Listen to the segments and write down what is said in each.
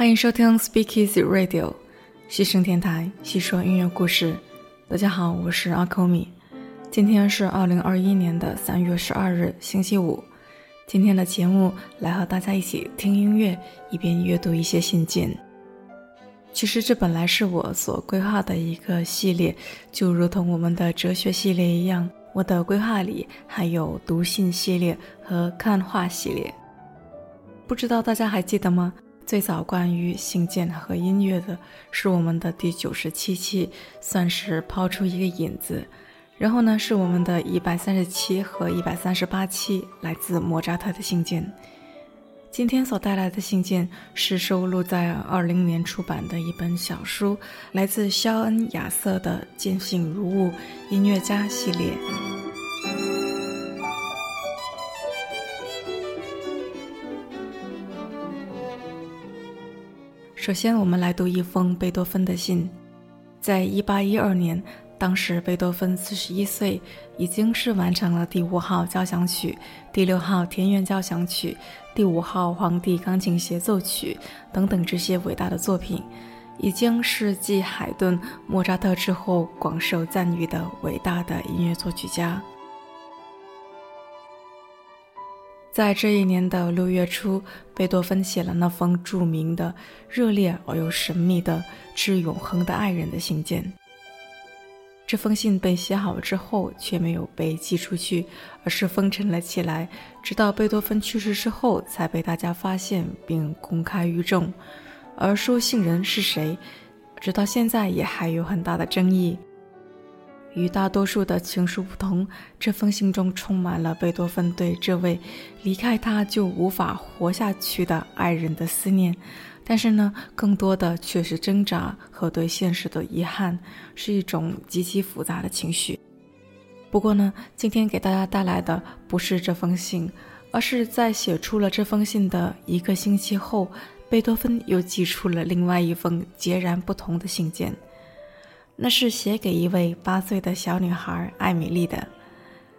欢迎收听 Speak Easy Radio，西声电台，细说音乐故事。大家好，我是阿扣米。今天是二零二一年的三月十二日，星期五。今天的节目来和大家一起听音乐，一边阅读一些信件。其实这本来是我所规划的一个系列，就如同我们的哲学系列一样，我的规划里还有读信系列和看画系列。不知道大家还记得吗？最早关于信件和音乐的是我们的第九十七期，算是抛出一个引子。然后呢，是我们的一百三十七和一百三十八期，来自莫扎特的信件。今天所带来的信件是收录在二零年出版的一本小书，来自肖恩·亚瑟的《见信如晤音乐家系列》。首先，我们来读一封贝多芬的信。在一八一二年，当时贝多芬四十一岁，已经是完成了第五号交响曲、第六号田园交响曲、第五号皇帝钢琴协奏曲等等这些伟大的作品，已经是继海顿、莫扎特之后广受赞誉的伟大的音乐作曲家。在这一年的六月初，贝多芬写了那封著名的、热烈而又神秘的致永恒的爱人的信件。这封信被写好之后，却没有被寄出去，而是封存了起来，直到贝多芬去世之后，才被大家发现并公开于众。而收信人是谁，直到现在也还有很大的争议。与大多数的情书不同，这封信中充满了贝多芬对这位离开他就无法活下去的爱人的思念，但是呢，更多的却是挣扎和对现实的遗憾，是一种极其复杂的情绪。不过呢，今天给大家带来的不是这封信，而是在写出了这封信的一个星期后，贝多芬又寄出了另外一封截然不同的信件。那是写给一位八岁的小女孩艾米丽的。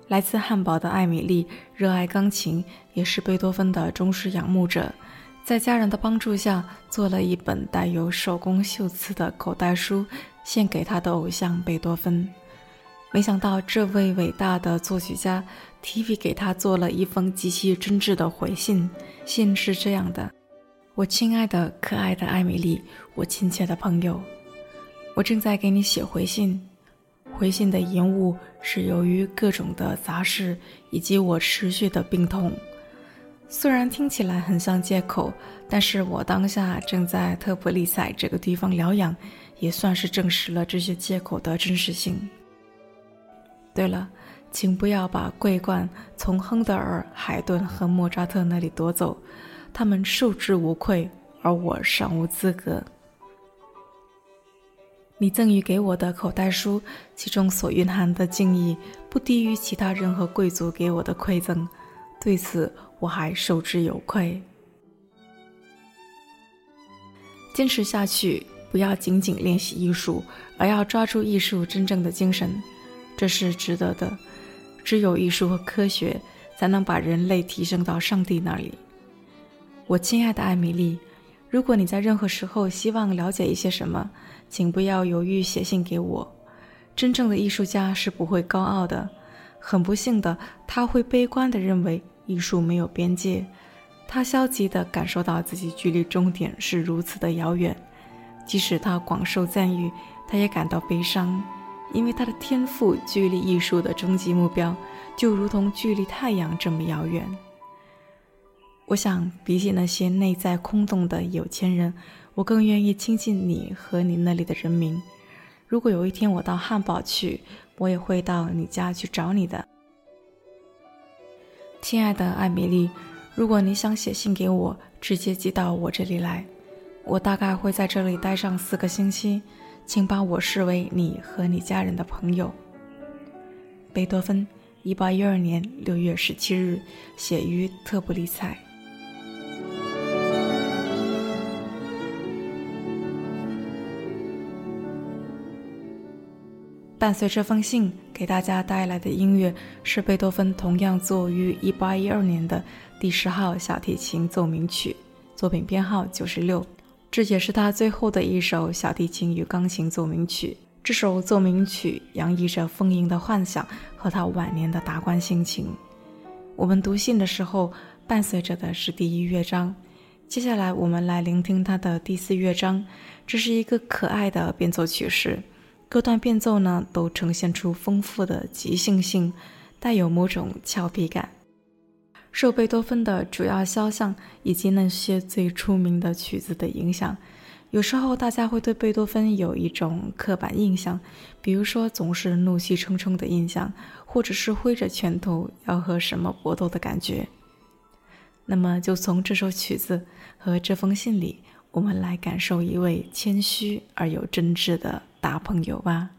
来自汉堡的艾米丽热爱钢琴，也是贝多芬的忠实仰慕者。在家人的帮助下，做了一本带有手工绣词的口袋书，献给他的偶像贝多芬。没想到，这位伟大的作曲家提笔给他做了一封极其真挚的回信。信是这样的：“我亲爱的、可爱的艾米丽，我亲切的朋友。”我正在给你写回信，回信的延误是由于各种的杂事以及我持续的病痛。虽然听起来很像借口，但是我当下正在特普利塞这个地方疗养，也算是证实了这些借口的真实性。对了，请不要把桂冠从亨德尔、海顿和莫扎特那里夺走，他们受之无愧，而我尚无资格。你赠予给我的口袋书，其中所蕴含的敬意不低于其他任何贵族给我的馈赠，对此我还受之有愧。坚持下去，不要仅仅练习艺术，而要抓住艺术真正的精神，这是值得的。只有艺术和科学，才能把人类提升到上帝那里。我亲爱的艾米丽。如果你在任何时候希望了解一些什么，请不要犹豫写信给我。真正的艺术家是不会高傲的，很不幸的，他会悲观地认为艺术没有边界。他消极地感受到自己距离终点是如此的遥远，即使他广受赞誉，他也感到悲伤，因为他的天赋距离艺术的终极目标就如同距离太阳这么遥远。我想，比起那些内在空洞的有钱人，我更愿意亲近你和你那里的人民。如果有一天我到汉堡去，我也会到你家去找你的，亲爱的艾米丽。如果你想写信给我，直接寄到我这里来。我大概会在这里待上四个星期，请把我视为你和你家人的朋友。贝多芬，一八一二年六月十七日，写于特布里采。伴随这封信给大家带来的音乐是贝多芬同样作于1812年的第十号小提琴奏鸣曲，作品编号九十六。这也是他最后的一首小提琴与钢琴奏鸣曲。这首奏鸣曲洋溢着丰盈的幻想和他晚年的达观心情。我们读信的时候，伴随着的是第一乐章。接下来，我们来聆听他的第四乐章。这是一个可爱的变奏曲式，各段变奏呢都呈现出丰富的即兴性，带有某种俏皮感。受贝多芬的主要肖像以及那些最出名的曲子的影响，有时候大家会对贝多芬有一种刻板印象，比如说总是怒气冲冲的印象，或者是挥着拳头要和什么搏斗的感觉。那么，就从这首曲子和这封信里，我们来感受一位谦虚而又真挚的大朋友吧。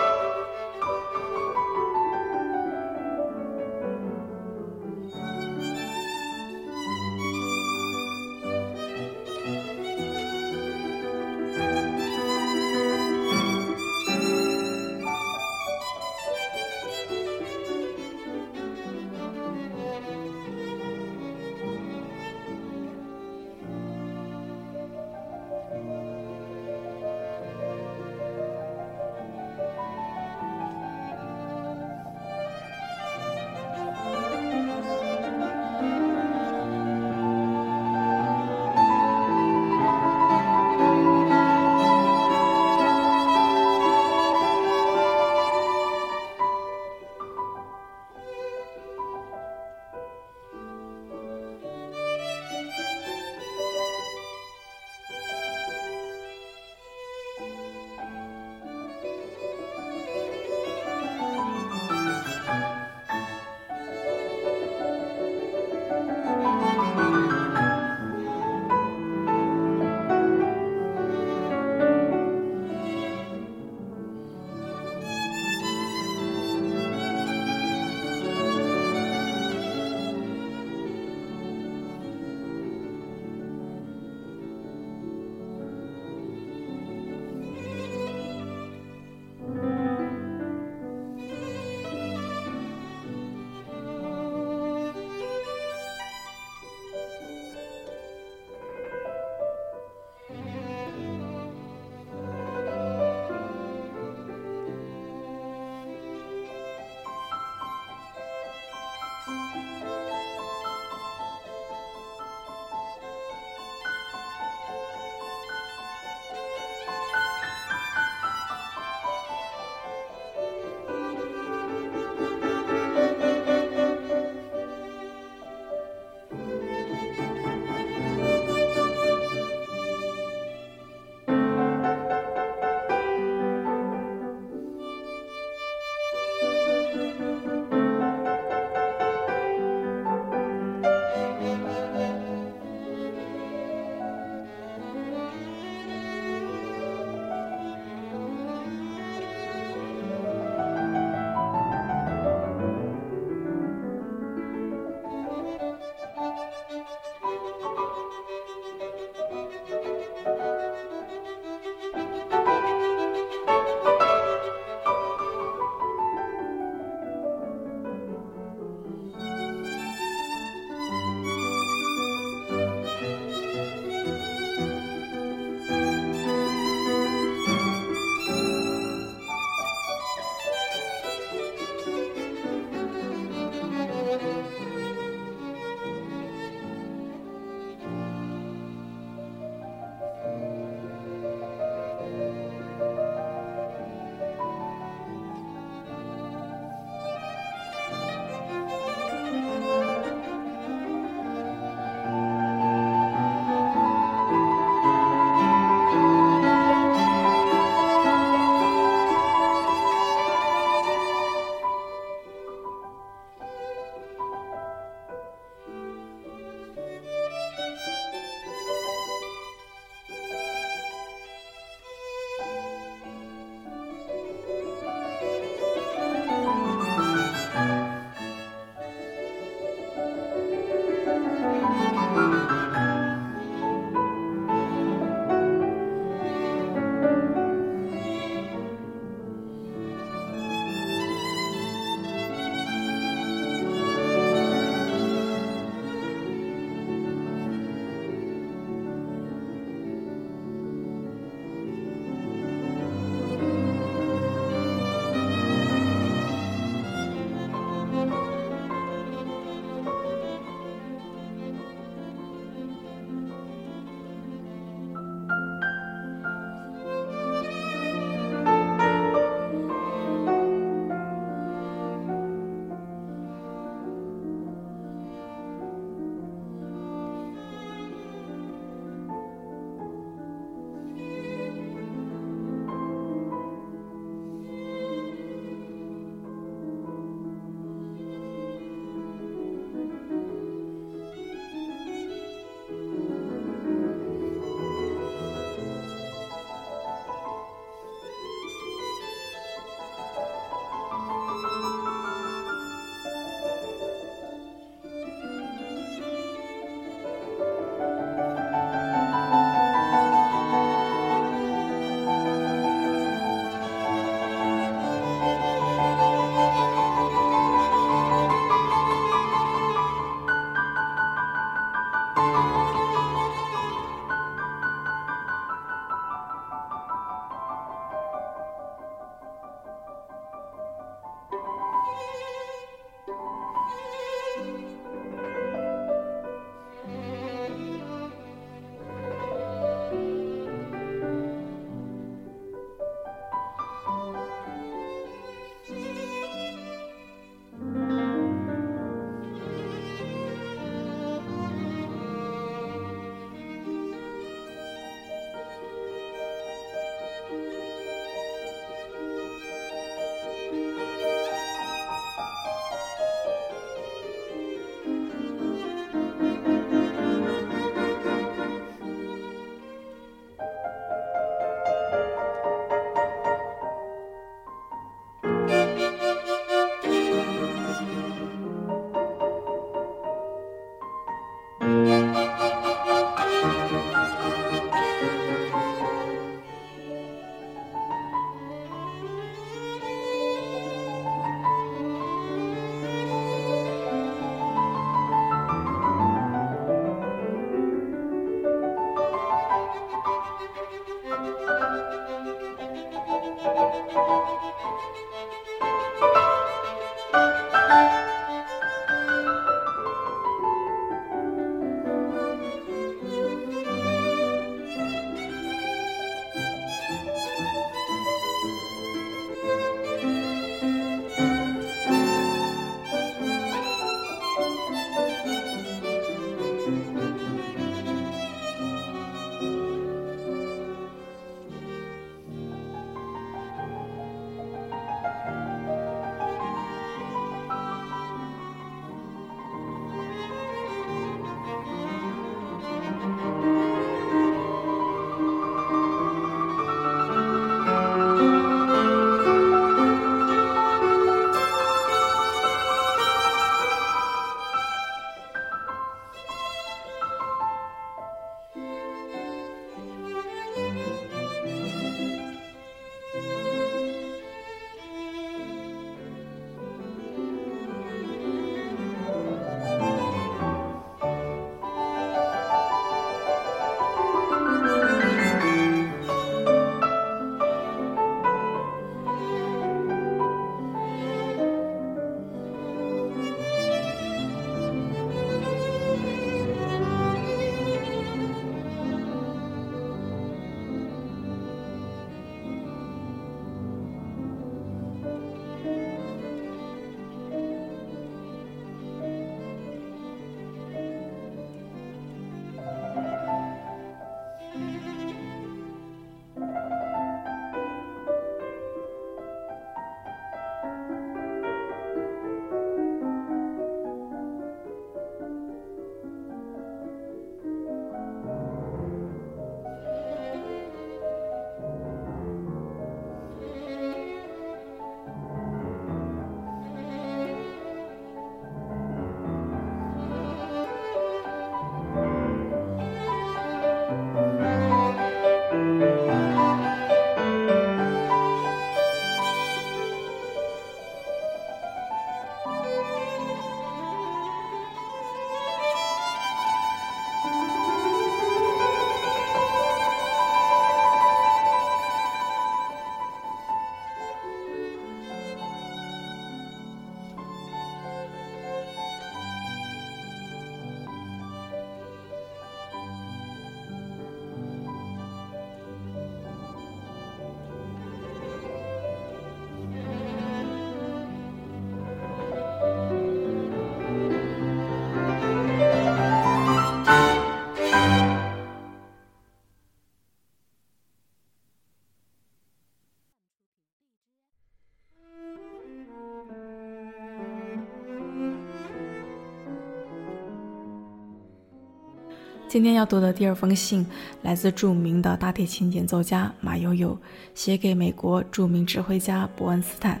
今天要读的第二封信，来自著名的大提琴演奏家马友友，写给美国著名指挥家伯恩斯坦。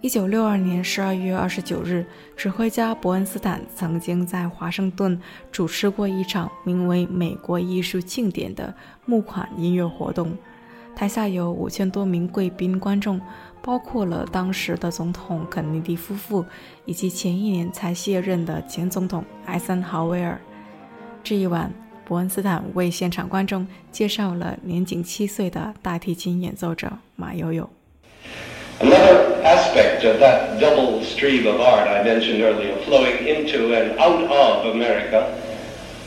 一九六二年十二月二十九日，指挥家伯恩斯坦曾经在华盛顿主持过一场名为“美国艺术庆典”的募款音乐活动，台下有五千多名贵宾观众。包括了当时的总统肯尼迪夫妇，以及前一年才卸任的前总统艾森豪威尔。这一晚，伯恩斯坦为现场观众介绍了年仅七岁的大提琴演奏者马友友。Another aspect of that double stream of art I mentioned earlier, flowing into and out of America,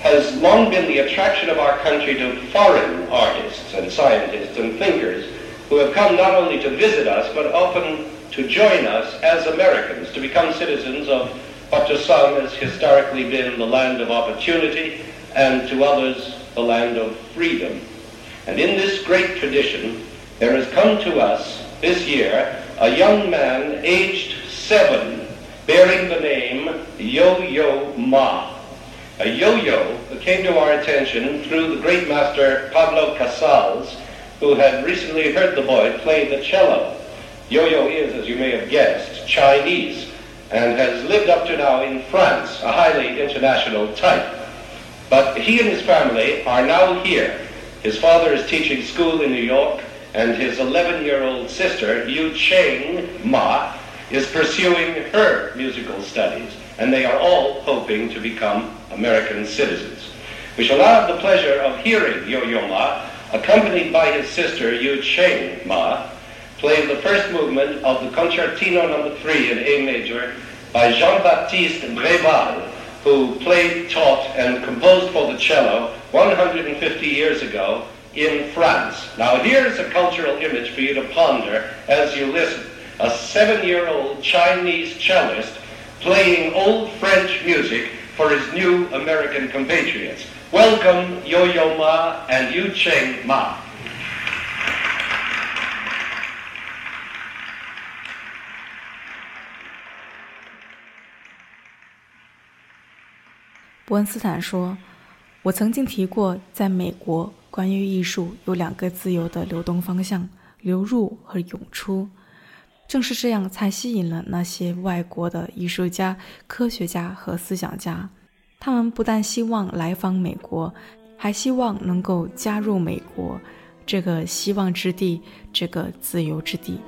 has long been the attraction of our country to foreign artists and scientists and thinkers. who have come not only to visit us, but often to join us as Americans, to become citizens of what to some has historically been the land of opportunity, and to others the land of freedom. And in this great tradition, there has come to us this year a young man aged seven, bearing the name Yo-Yo Ma. A yo-yo came to our attention through the great master Pablo Casals, who had recently heard the boy play the cello. Yo-Yo is, as you may have guessed, Chinese and has lived up to now in France, a highly international type. But he and his family are now here. His father is teaching school in New York, and his 11-year-old sister, Yu Cheng Ma, is pursuing her musical studies, and they are all hoping to become American citizens. We shall now have the pleasure of hearing Yo-Yo Ma accompanied by his sister Yu Cheng Ma, played the first movement of the Concertino Number 3 in A major by Jean-Baptiste Breval, who played, taught, and composed for the cello 150 years ago in France. Now here's a cultural image for you to ponder as you listen. A seven-year-old Chinese cellist playing old French music for his new American compatriots. Welcome Yo-Yo Ma and Yu Cheng Ma. 伯恩斯坦说：“我曾经提过，在美国，关于艺术有两个自由的流动方向——流入和涌出。 正是这样，才吸引了那些外国的艺术家、科学家和思想家。”他们不但希望来访美国，还希望能够加入美国这个希望之地，这个自由之地。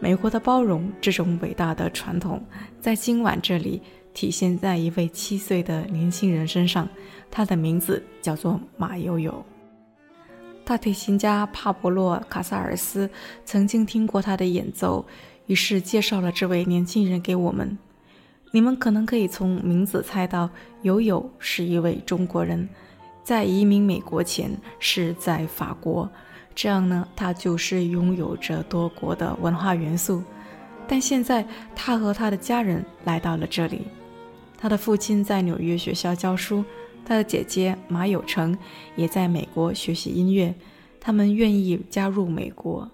美国的包容这种伟大的传统，在今晚这里体现在一位七岁的年轻人身上。他的名字叫做马友友。大提琴家帕博洛·卡萨尔斯曾经听过他的演奏，于是介绍了这位年轻人给我们。你们可能可以从名字猜到，友友是一位中国人，在移民美国前是在法国，这样呢，他就是拥有着多国的文化元素。但现在他和他的家人来到了这里，他的父亲在纽约学校教书，他的姐姐马友成也在美国学习音乐，他们愿意加入美国。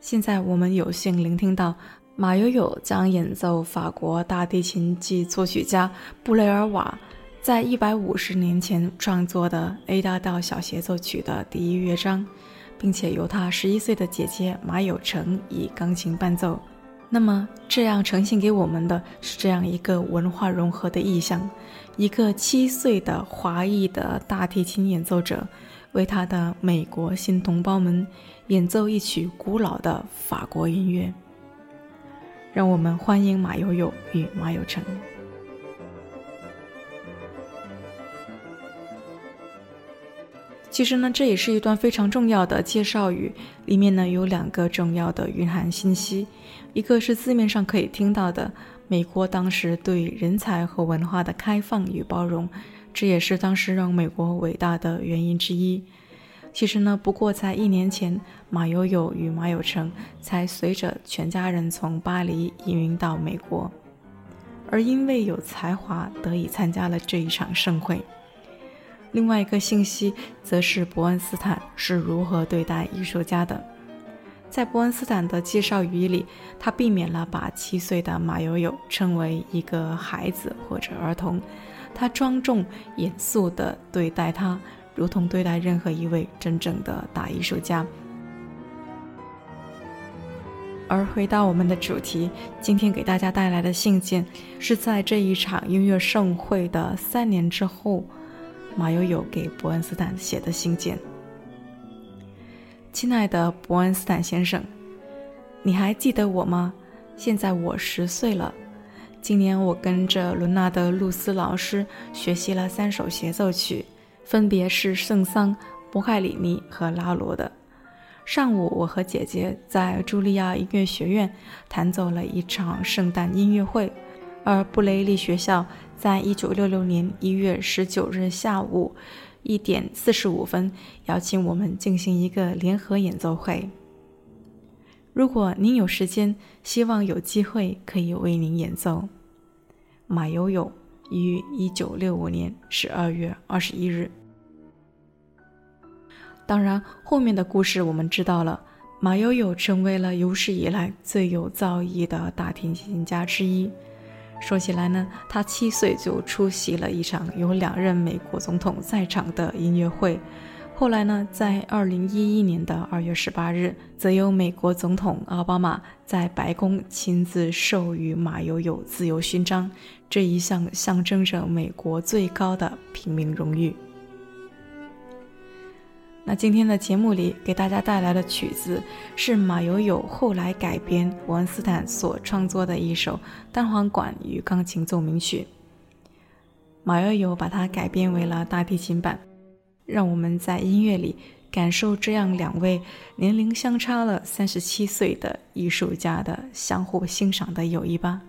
现在我们有幸聆听到。马友友将演奏法国大提琴及作曲家布雷尔瓦在一百五十年前创作的 A 大调小协奏曲的第一乐章，并且由他十一岁的姐姐马友成以钢琴伴奏。那么，这样呈现给我们的是这样一个文化融合的意象：一个七岁的华裔的大提琴演奏者，为他的美国新同胞们演奏一曲古老的法国音乐。让我们欢迎马友友与马友成。其实呢，这也是一段非常重要的介绍语，里面呢有两个重要的蕴含信息，一个是字面上可以听到的，美国当时对人才和文化的开放与包容，这也是当时让美国伟大的原因之一。其实呢，不过在一年前，马友友与马友成才随着全家人从巴黎移民到美国，而因为有才华，得以参加了这一场盛会。另外一个信息，则是伯恩斯坦是如何对待艺术家的。在伯恩斯坦的介绍语里，他避免了把七岁的马友友称为一个孩子或者儿童，他庄重严肃地对待他，如同对待任何一位真正的大艺术家。而回到我们的主题，今天给大家带来的信件，是在这一场音乐盛会的三年之后，马友友给伯恩斯坦写的信件。亲爱的伯恩斯坦先生，你还记得我吗？现在我十岁了。今年我跟着伦纳德·露斯老师学习了三首协奏曲，分别是圣桑、波海里尼和拉罗的。上午，我和姐姐在茱莉亚音乐学院弹奏了一场圣诞音乐会，而布雷利学校在一九六六年一月十九日下午一点四十五分邀请我们进行一个联合演奏会。如果您有时间，希望有机会可以为您演奏。马友友于一九六五年十二月二十一日。当然，后面的故事我们知道了。马友友成为了有史以来最有造诣的大提琴家之一。说起来呢，他七岁就出席了一场有两任美国总统在场的音乐会。后来呢，在二零一一年的二月十八日，则由美国总统奥巴马在白宫亲自授予马友友自由勋章，这一项象征着美国最高的平民荣誉。那今天的节目里给大家带来的曲子是马友友后来改编文斯坦所创作的一首单簧管与钢琴奏鸣曲。马友友把它改编为了大提琴版，让我们在音乐里感受这样两位年龄相差了三十七岁的艺术家的相互欣赏的友谊吧。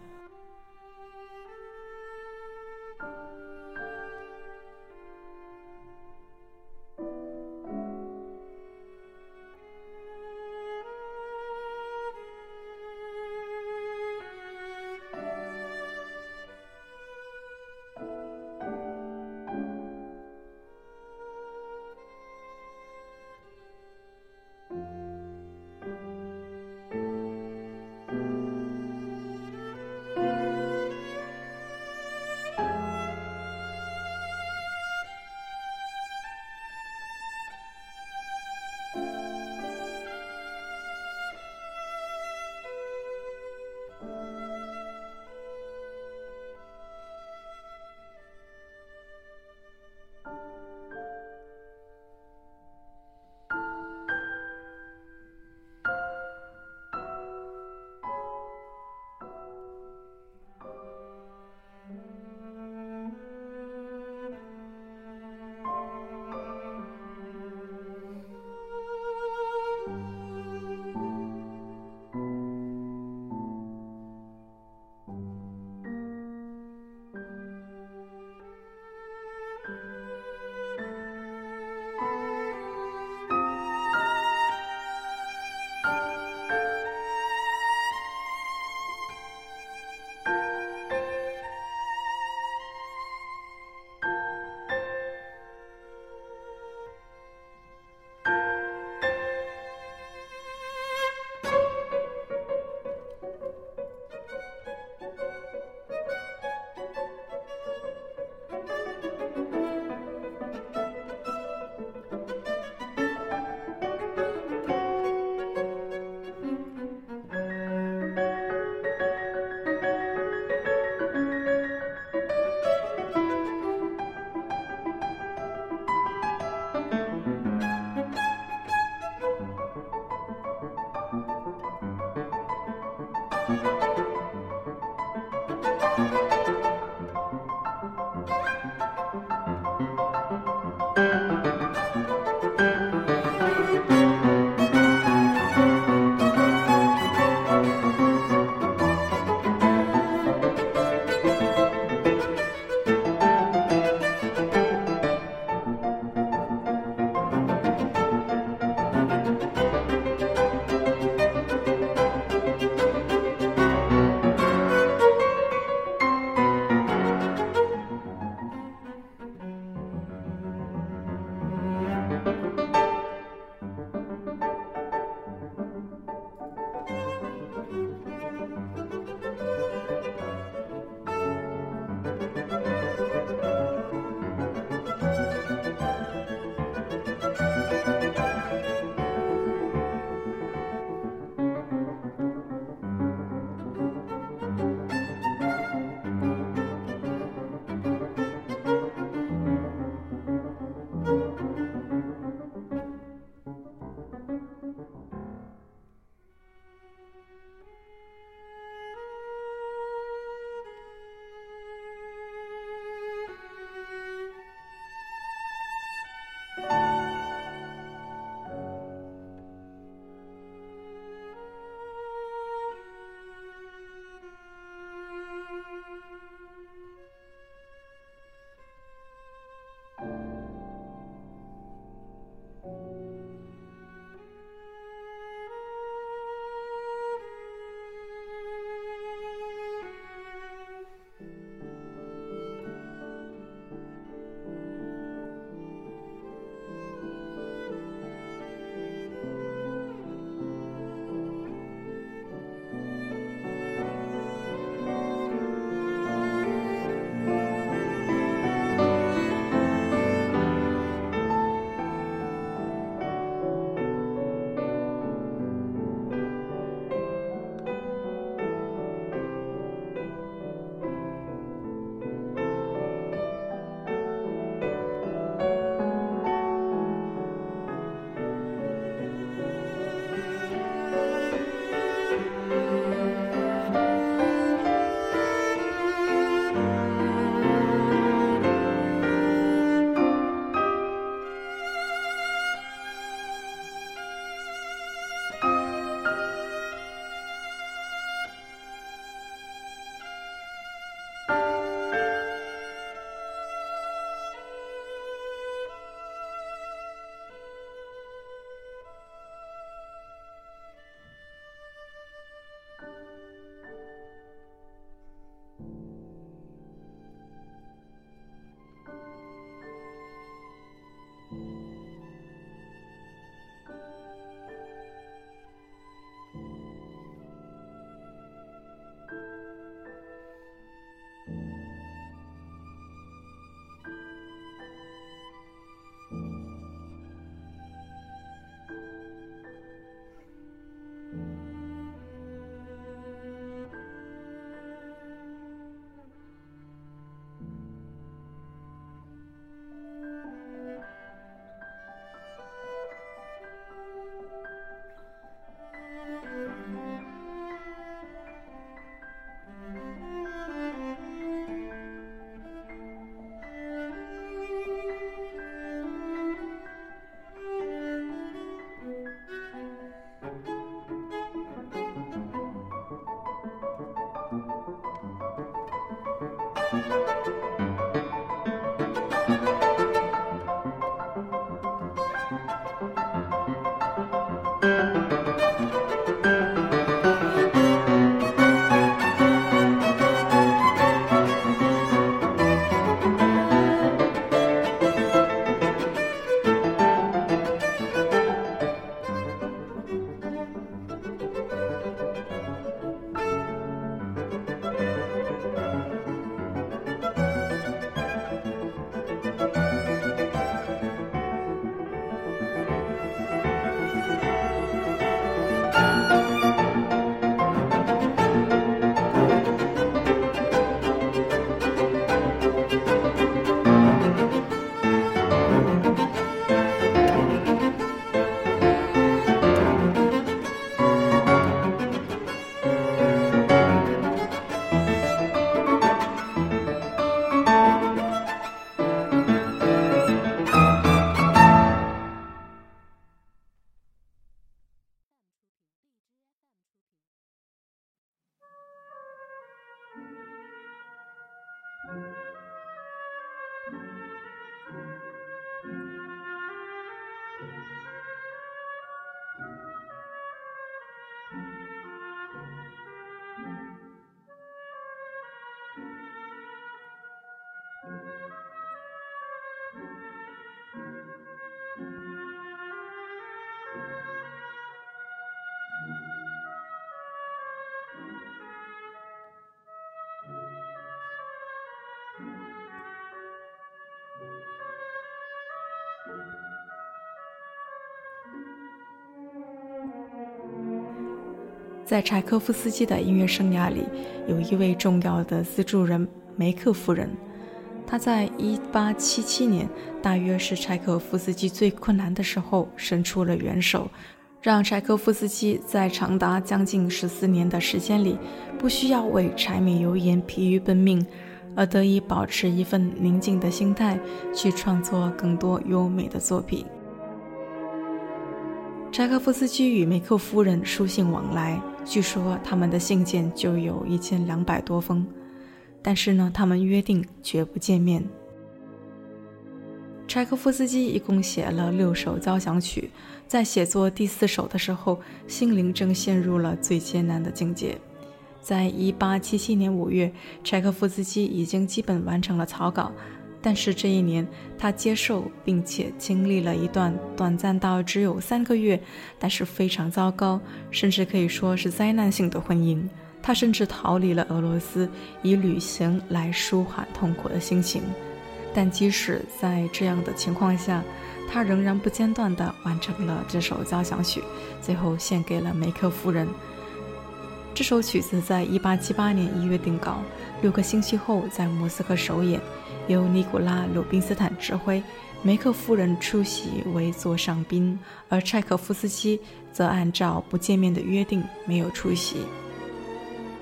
在柴可夫斯基的音乐生涯里，有一位重要的资助人梅克夫人。她在1877年，大约是柴可夫斯基最困难的时候，伸出了援手，让柴可夫斯基在长达将近十四年的时间里，不需要为柴米油盐疲于奔命，而得以保持一份宁静的心态，去创作更多优美的作品。柴可夫斯基与梅克夫人书信往来。据说他们的信件就有一千两百多封，但是呢，他们约定绝不见面。柴可夫斯基一共写了六首交响曲，在写作第四首的时候，心灵正陷入了最艰难的境界。在一八七七年五月，柴可夫斯基已经基本完成了草稿。但是这一年，他接受并且经历了一段短暂到只有三个月，但是非常糟糕，甚至可以说是灾难性的婚姻。他甚至逃离了俄罗斯，以旅行来舒缓痛苦的心情。但即使在这样的情况下，他仍然不间断地完成了这首交响曲，最后献给了梅克夫人。这首曲子在1878年1月定稿，六个星期后在莫斯科首演。由尼古拉·鲁宾斯坦指挥，梅克夫人出席为座上宾，而柴可夫斯基则按照不见面的约定没有出席。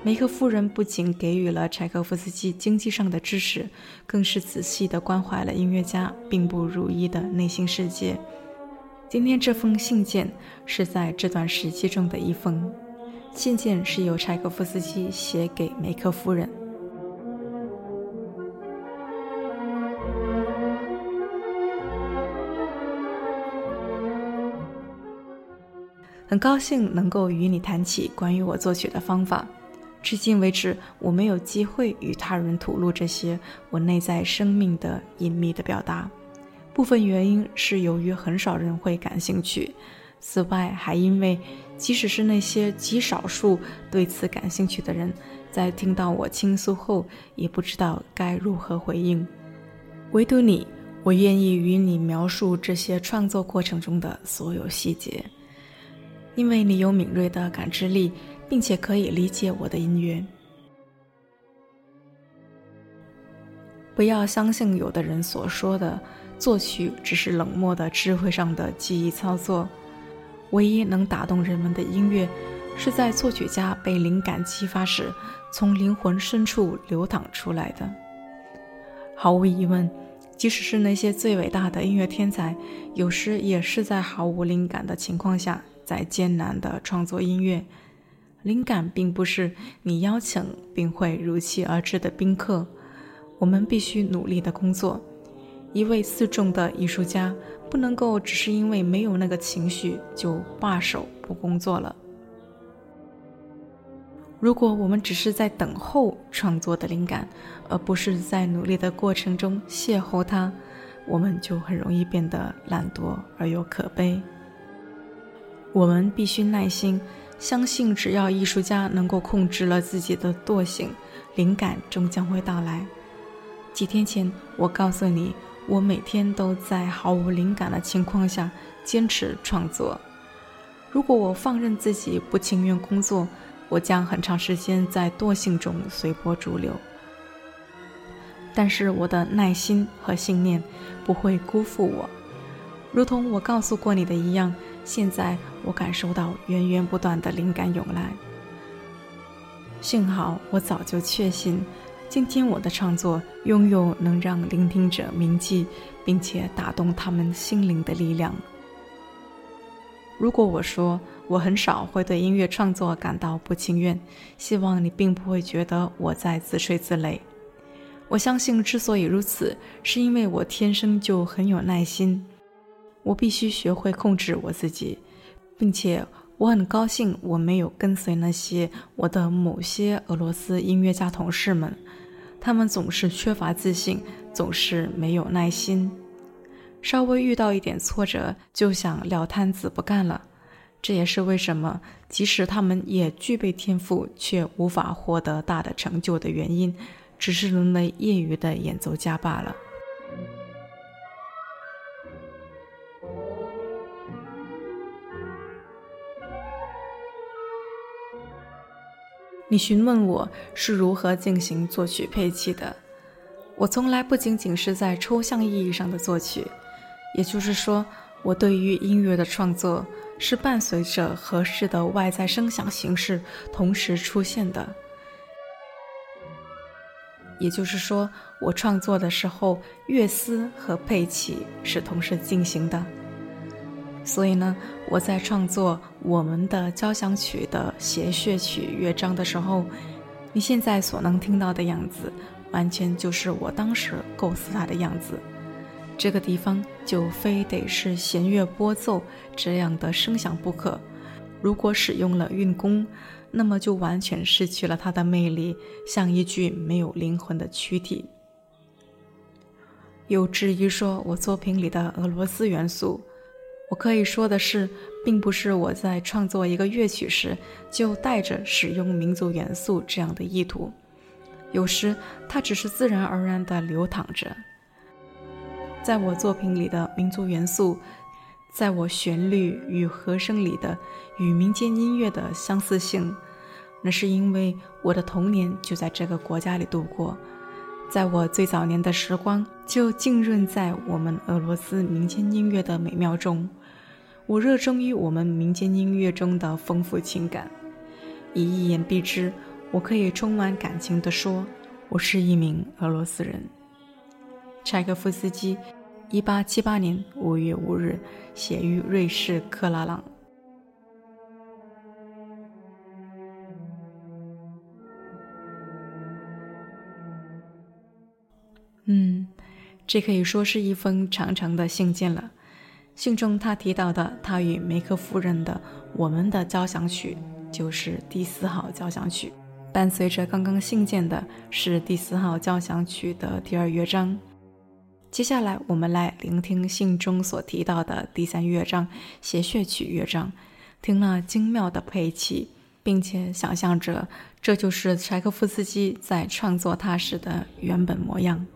梅克夫人不仅给予了柴可夫斯基经济上的支持，更是仔细地关怀了音乐家并不如意的内心世界。今天这封信件是在这段时期中的一封信件，是由柴可夫斯基写给梅克夫人。很高兴能够与你谈起关于我作曲的方法。至今为止，我没有机会与他人吐露这些我内在生命的隐秘的表达。部分原因是由于很少人会感兴趣，此外还因为即使是那些极少数对此感兴趣的人，在听到我倾诉后，也不知道该如何回应。唯独你，我愿意与你描述这些创作过程中的所有细节。因为你有敏锐的感知力，并且可以理解我的音乐。不要相信有的人所说的，作曲只是冷漠的智慧上的记忆操作。唯一能打动人们的音乐，是在作曲家被灵感激发时，从灵魂深处流淌出来的。毫无疑问，即使是那些最伟大的音乐天才，有时也是在毫无灵感的情况下。在艰难的创作音乐，灵感并不是你邀请并会如期而至的宾客。我们必须努力的工作。一位四重的艺术家不能够只是因为没有那个情绪就罢手不工作了。如果我们只是在等候创作的灵感，而不是在努力的过程中邂逅它，我们就很容易变得懒惰而又可悲。我们必须耐心，相信只要艺术家能够控制了自己的惰性，灵感终将会到来。几天前，我告诉你，我每天都在毫无灵感的情况下坚持创作。如果我放任自己不情愿工作，我将很长时间在惰性中随波逐流。但是我的耐心和信念不会辜负我，如同我告诉过你的一样。现在我感受到源源不断的灵感涌来。幸好我早就确信，今天我的创作拥有能让聆听者铭记并且打动他们心灵的力量。如果我说我很少会对音乐创作感到不情愿，希望你并不会觉得我在自吹自擂。我相信，之所以如此，是因为我天生就很有耐心。我必须学会控制我自己，并且我很高兴我没有跟随那些我的某些俄罗斯音乐家同事们，他们总是缺乏自信，总是没有耐心，稍微遇到一点挫折就想撂摊子不干了。这也是为什么即使他们也具备天赋，却无法获得大的成就的原因，只是沦为业余的演奏家罢了。你询问我是如何进行作曲配器的？我从来不仅仅是在抽象意义上的作曲，也就是说，我对于音乐的创作是伴随着合适的外在声响形式同时出现的。也就是说，我创作的时候，乐思和配器是同时进行的。所以呢，我在创作我们的交响曲的协谑曲乐章的时候，你现在所能听到的样子，完全就是我当时构思它的样子。这个地方就非得是弦乐拨奏这样的声响不可。如果使用了运弓，那么就完全失去了它的魅力，像一具没有灵魂的躯体。有质疑说我作品里的俄罗斯元素。我可以说的是，并不是我在创作一个乐曲时就带着使用民族元素这样的意图，有时它只是自然而然地流淌着。在我作品里的民族元素，在我旋律与和声里的与民间音乐的相似性，那是因为我的童年就在这个国家里度过。在我最早年的时光，就浸润在我们俄罗斯民间音乐的美妙中。我热衷于我们民间音乐中的丰富情感，以一言蔽之，我可以充满感情地说，我是一名俄罗斯人。柴可夫斯基，一八七八年五月五日，写于瑞士克拉朗。嗯，这可以说是一封长长的信件了。信中他提到的他与梅克夫人的《我们的交响曲》就是第四号交响曲。伴随着刚刚信件的是第四号交响曲的第二乐章。接下来我们来聆听信中所提到的第三乐章协谑曲乐章，听了精妙的配器，并且想象着这就是柴可夫斯基在创作它时的原本模样。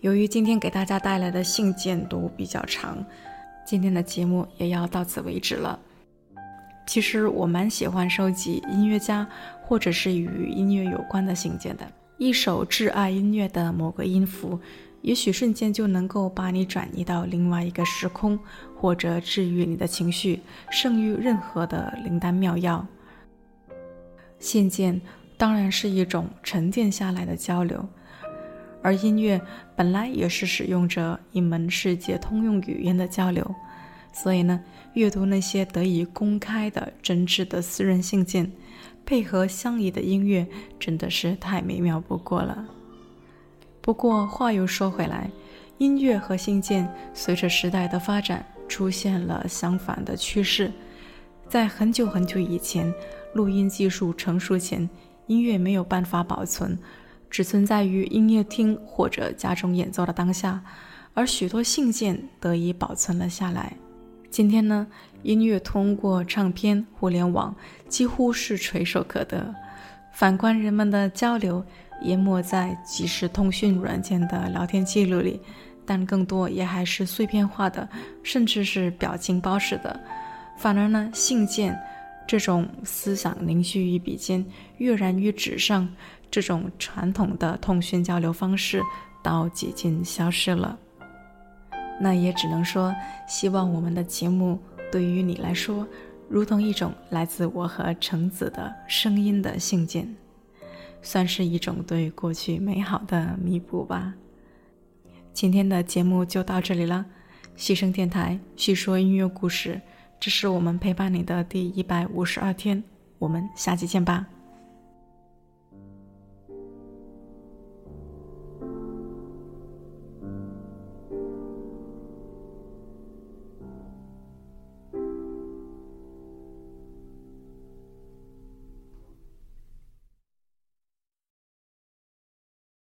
由于今天给大家带来的信件都比较长，今天的节目也要到此为止了。其实我蛮喜欢收集音乐家或者是与音乐有关的信件的。一首挚爱音乐的某个音符，也许瞬间就能够把你转移到另外一个时空，或者治愈你的情绪，胜于任何的灵丹妙药。信件当然是一种沉淀下来的交流。而音乐本来也是使用着一门世界通用语言的交流，所以呢，阅读那些得以公开的真挚的私人信件，配合相宜的音乐，真的是太美妙不过了。不过话又说回来，音乐和信件随着时代的发展出现了相反的趋势。在很久很久以前，录音技术成熟前，音乐没有办法保存。只存在于音乐厅或者家中演奏的当下，而许多信件得以保存了下来。今天呢，音乐通过唱片、互联网几乎是垂手可得。反观人们的交流，淹没在即时通讯软件的聊天记录里，但更多也还是碎片化的，甚至是表情包式的。反而呢，信件这种思想凝聚于笔尖、跃然于纸上。这种传统的通讯交流方式，到几近消失了。那也只能说，希望我们的节目对于你来说，如同一种来自我和橙子的声音的信件，算是一种对过去美好的弥补吧。今天的节目就到这里了，牺牲电台叙说音乐故事，这是我们陪伴你的第一百五十二天，我们下期见吧。